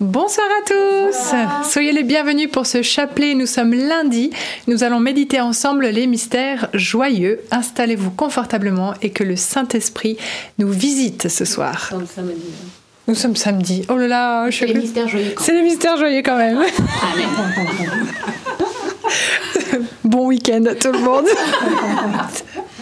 Bonsoir à tous. Soyez les bienvenus pour ce chapelet. Nous sommes lundi. Nous allons méditer ensemble les mystères joyeux. Installez-vous confortablement et que le Saint-Esprit nous visite ce soir. Nous sommes samedi. Oh là là, je suis. C'est les mystères joyeux. C'est les mystères joyeux quand même. bon week-end à tout le monde.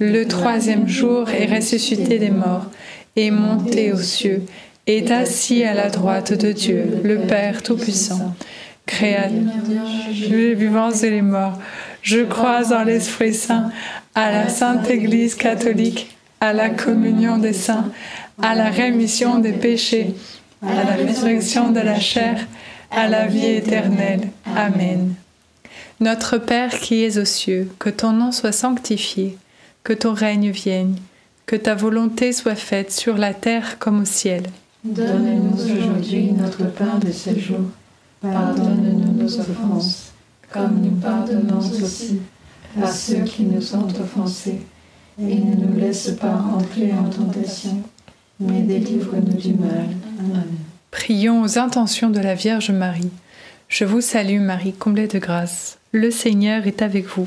le troisième jour est ressuscité des morts, est monté aux cieux, est assis à la droite de Dieu, le Père Tout-Puissant, créateur les vivants et les morts. Je crois en l'Esprit Saint, à la Sainte Église catholique, à la communion des saints, à la rémission des péchés, à la résurrection de la chair, à la vie éternelle. Amen. Notre Père qui es aux cieux, que ton nom soit sanctifié que ton règne vienne, que ta volonté soit faite sur la terre comme au ciel. Donne-nous aujourd'hui notre pain de ce jour. Pardonne-nous nos offenses, comme nous pardonnons aussi à ceux qui nous ont offensés. Et ne nous laisse pas entrer en tentation, mais délivre-nous du mal. Amen. Prions aux intentions de la Vierge Marie. Je vous salue Marie, comblée de grâce. Le Seigneur est avec vous.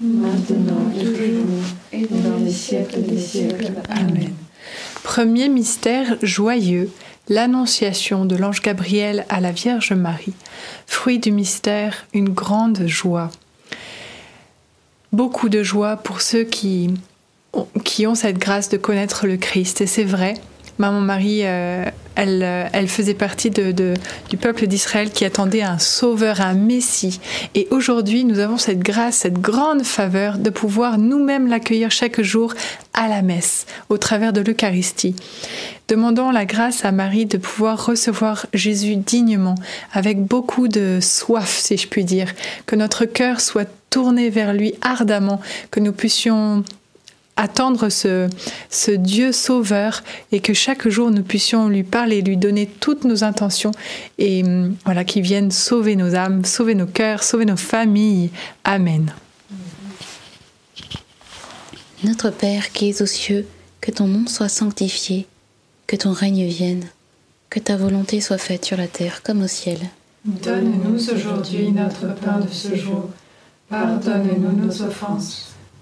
maintenant et toujours, et dans les siècles des siècles. Amen. Premier mystère joyeux, l'annonciation de l'ange Gabriel à la Vierge Marie. Fruit du mystère, une grande joie. Beaucoup de joie pour ceux qui, qui ont cette grâce de connaître le Christ. Et c'est vrai, Maman Marie, euh, elle, euh, elle, faisait partie du peuple d'Israël qui attendait un sauveur, un Messie. Et aujourd'hui, nous avons cette grâce, cette grande faveur de pouvoir nous-mêmes l'accueillir chaque jour à la messe, au travers de l'Eucharistie. Demandons la grâce à Marie de pouvoir recevoir Jésus dignement, avec beaucoup de soif, si je puis dire, que notre cœur soit tourné vers lui ardemment, que nous puissions attendre ce, ce Dieu sauveur et que chaque jour nous puissions lui parler, lui donner toutes nos intentions et hum, voilà qu'il vienne sauver nos âmes, sauver nos cœurs, sauver nos familles. Amen. Notre Père qui es aux cieux, que ton nom soit sanctifié, que ton règne vienne, que ta volonté soit faite sur la terre comme au ciel. Donne-nous aujourd'hui notre pain de ce jour. Pardonne-nous nos offenses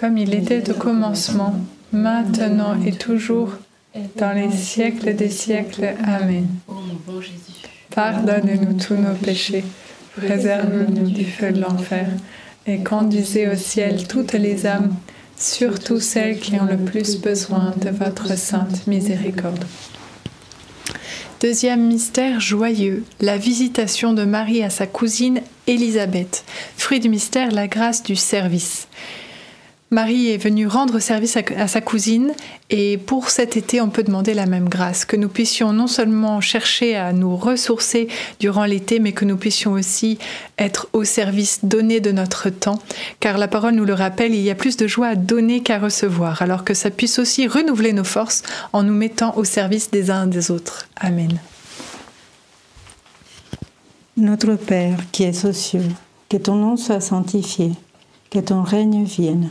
Comme il était au commencement, maintenant et toujours, dans les siècles des siècles. Amen. Pardonne-nous tous nos péchés, préserve-nous du feu de l'enfer, et conduisez au ciel toutes les âmes, surtout celles qui ont le plus besoin de votre sainte miséricorde. Deuxième mystère joyeux, la visitation de Marie à sa cousine Élisabeth. Fruit du mystère, la grâce du service. Marie est venue rendre service à, sa cousine et pour cet été, on peut demander la même grâce, que nous puissions non seulement chercher à nous ressourcer durant l'été, mais que nous puissions aussi être au service, donner de notre temps, car la parole nous le rappelle, il y a plus de joie à donner qu'à recevoir, alors que ça puisse aussi renouveler nos forces en nous mettant au service des uns des autres. Amen. Notre Père qui es aux cieux, que ton nom soit sanctifié, que ton règne vienne,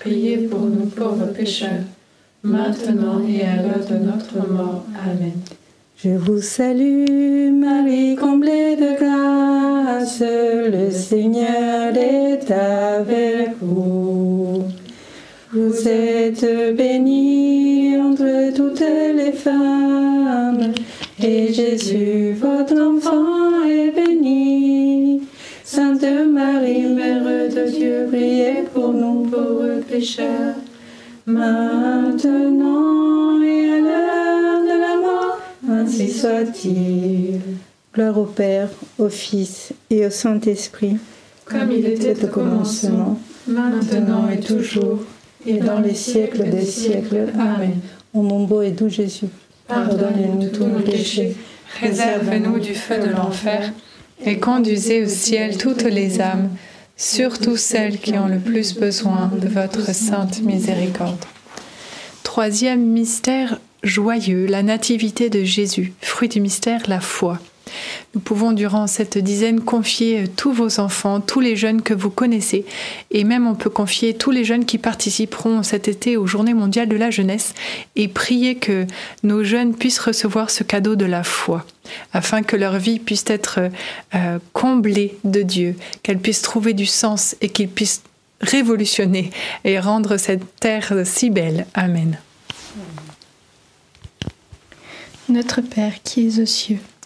priez pour nous pauvres pécheurs, maintenant et à l'heure de notre mort. Amen. Je vous salue Marie, comblée de grâce, le Seigneur est avec vous. Vous êtes bénie entre toutes les femmes, et Jésus, votre enfant, priez pour nous pauvres pécheurs, maintenant et à l'heure de la mort, ainsi soit-il. Gloire au Père, au Fils et au Saint-Esprit, Comme il était au commencement, maintenant et toujours, et dans les siècles des siècles. Amen. Ô mon beau et doux Jésus, pardonnez-nous tous nos péchés, Réserve-nous du feu de l'enfer et conduisez au ciel toutes les âmes, surtout celles qui ont le plus besoin de votre sainte miséricorde. Troisième mystère joyeux, la nativité de Jésus. Fruit du mystère, la foi. Nous pouvons durant cette dizaine confier tous vos enfants, tous les jeunes que vous connaissez, et même on peut confier tous les jeunes qui participeront cet été aux Journées mondiales de la jeunesse, et prier que nos jeunes puissent recevoir ce cadeau de la foi, afin que leur vie puisse être euh, comblée de Dieu, qu'elle puisse trouver du sens et qu'ils puissent révolutionner et rendre cette terre si belle. Amen. Notre Père qui es aux cieux,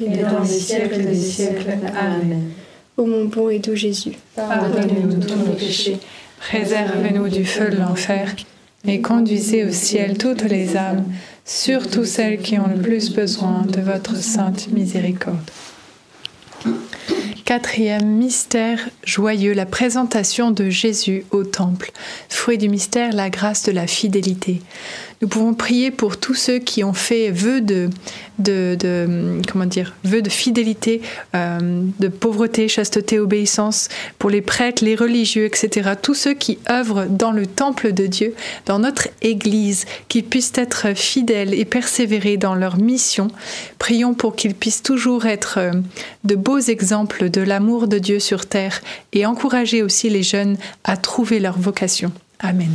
et dans les siècles des siècles. Amen. Ô mon bon et doux Jésus, Pardonnez-nous tous nos péchés, Préservez-nous du feu de l'enfer et conduisez au ciel toutes les âmes, surtout celles qui ont le plus besoin de votre sainte miséricorde. Quatrième mystère joyeux, la présentation de Jésus au temple. Fruit du mystère, la grâce de la fidélité. Nous pouvons prier pour tous ceux qui ont fait vœu de, de, comment dire, vœu de fidélité, euh, de pauvreté, chasteté, obéissance, pour les prêtres, les religieux, etc. Tous ceux qui œuvrent dans le temple de Dieu, dans notre Église, qu'ils puissent être fidèles et persévérer dans leur mission. Prions pour qu'ils puissent toujours être euh, de beaux exemples de l'amour de Dieu sur terre et encourager aussi les jeunes à trouver leur vocation. Amen.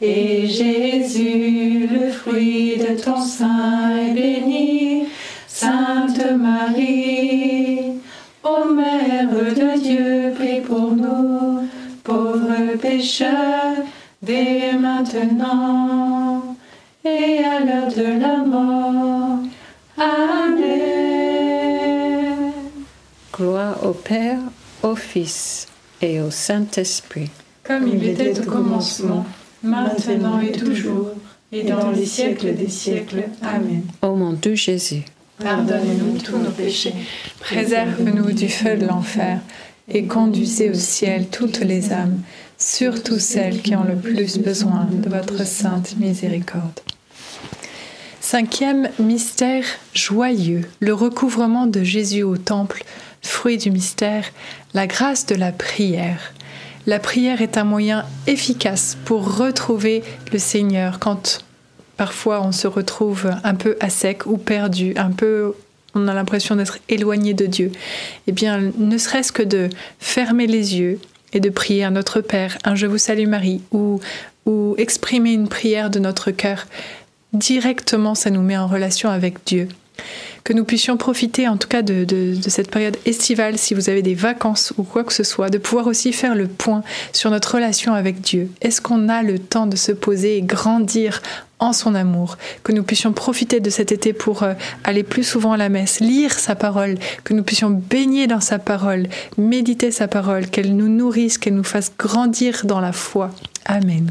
et Jésus, le fruit de ton sein, est béni. Sainte Marie, ô Mère de Dieu, prie pour nous, pauvres pécheurs, dès maintenant et à l'heure de la mort. Amen. Gloire au Père, au Fils et au Saint-Esprit. Comme il était au commencement, maintenant et toujours, et dans les siècles des siècles. Amen. Ô mon doux Jésus, Pardonne-nous tous nos péchés, Préserve-nous du feu de l'enfer et conduisez au ciel toutes les âmes, surtout celles qui ont le plus besoin de votre sainte miséricorde. Cinquième mystère joyeux, le recouvrement de Jésus au temple, fruit du mystère, la grâce de la prière. La prière est un moyen efficace pour retrouver le Seigneur quand parfois on se retrouve un peu à sec ou perdu, un peu on a l'impression d'être éloigné de Dieu. Eh bien, ne serait-ce que de fermer les yeux et de prier à notre Père, un Je vous salue Marie, ou, ou exprimer une prière de notre cœur, directement ça nous met en relation avec Dieu. Que nous puissions profiter en tout cas de, cette période estivale, si vous avez des vacances ou quoi que ce soit, de pouvoir aussi faire le point sur notre relation avec Dieu. Est-ce qu'on a le temps de se poser et grandir en son amour, que nous puissions profiter de cet été pour euh, aller plus souvent à la messe, lire sa parole, que nous puissions baigner dans sa parole, méditer sa parole, qu'elle nous nourrisse, qu'elle nous fasse grandir dans la foi. Amen.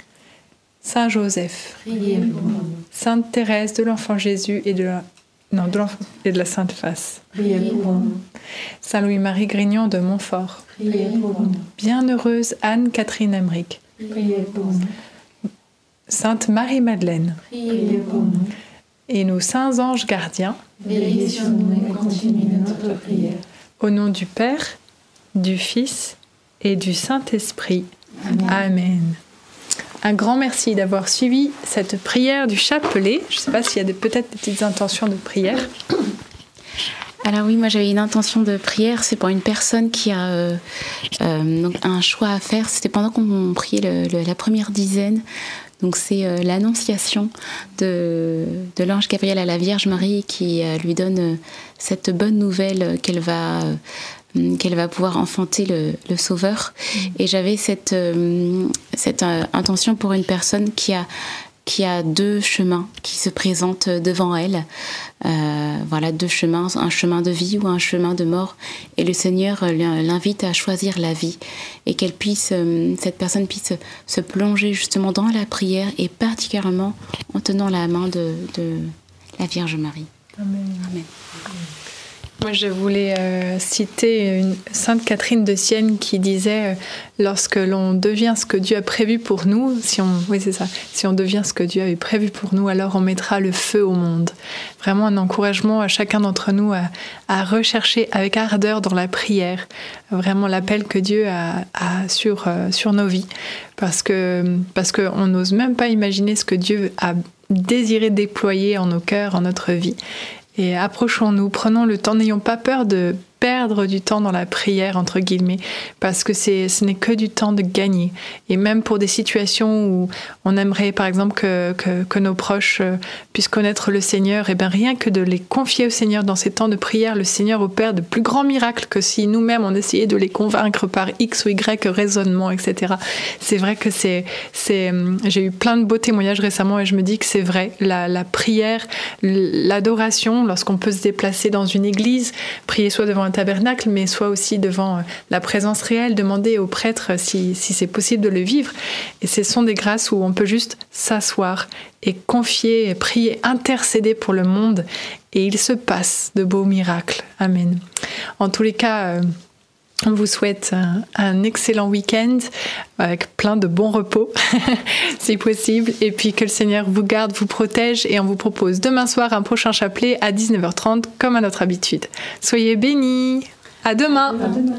Saint Joseph, priez pour nous, Sainte Thérèse de l'Enfant Jésus et de la, non, de l'enfant- et de la Sainte Face, priez pour nous, Saint Louis-Marie Grignon de Montfort, priez pour nous, Bienheureuse Anne-Catherine Emmerich, priez pour nous, Sainte Marie-Madeleine. Priez pour nous. et nos saints anges gardiens, Veillez sur nous et continuez notre prière. au nom du Père, du Fils et du Saint-Esprit. Amen. Un grand merci d'avoir suivi cette prière du chapelet. Je ne sais pas s'il y a peut-être des petites intentions de prière. Alors oui, moi j'avais une intention de prière, c'est pour une personne qui a euh, euh, donc un choix à faire. C'était pendant qu'on priait la première dizaine. Donc c'est euh, l'annonciation de, l'ange Gabriel à la Vierge Marie qui lui donne cette bonne nouvelle qu'elle va qu'elle va pouvoir enfanter le, le Sauveur. Et j'avais cette, euh, cette euh, intention pour une personne qui a qui a deux chemins qui se présentent devant elle. Euh, voilà, deux chemins, un chemin de vie ou un chemin de mort. Et le Seigneur euh, l'invite à choisir la vie et qu'elle puisse, euh, cette personne puisse se plonger justement dans la prière et particulièrement en tenant la main de, de la Vierge Marie. Amen. Moi, je voulais euh, citer une Sainte Catherine de Sienne qui disait euh, lorsque l'on devient ce que Dieu a prévu pour nous, si on, oui c'est ça, si on devient ce que Dieu avait prévu pour nous, alors on mettra le feu au monde. Vraiment un encouragement à chacun d'entre nous à, rechercher avec ardeur dans la prière, vraiment l'appel que Dieu a, sur euh, sur nos vies, parce que parce que on n'ose même pas imaginer ce que Dieu a désiré déployer en nos cœurs, en notre vie. Et approchons-nous, prenons le temps, n'ayons pas peur de perdre du temps dans la prière, entre guillemets, parce que ce n'est que du temps de gagner. Et même pour des situations où on aimerait, par exemple, que, que, nos proches euh, puissent connaître le Seigneur, et bien rien que de les confier au Seigneur dans ces temps de prière, le Seigneur opère de plus grands miracles que si nous-mêmes on essayait de les convaincre par X ou Y raisonnement, etc. C'est vrai que c'est, c'est, j'ai eu plein de beaux témoignages récemment et je me dis que c'est vrai. La, la prière, l'adoration, lorsqu'on peut se déplacer dans une église, prier soit devant un tabernacle, mais soit aussi devant euh, la présence réelle, demander au prêtre si, si c'est possible de le vivre. Et ce sont des grâces où on peut juste s'asseoir et confier, prier, intercéder pour le monde, et il se passe de beaux miracles. Amen. En tous les cas, euh, on vous souhaite un, excellent week-end avec plein de bons repos, si possible, et puis que le Seigneur vous garde, vous protège, et on vous propose demain soir un prochain chapelet à 19h30, comme à notre habitude. Soyez bénis. À demain. À demain.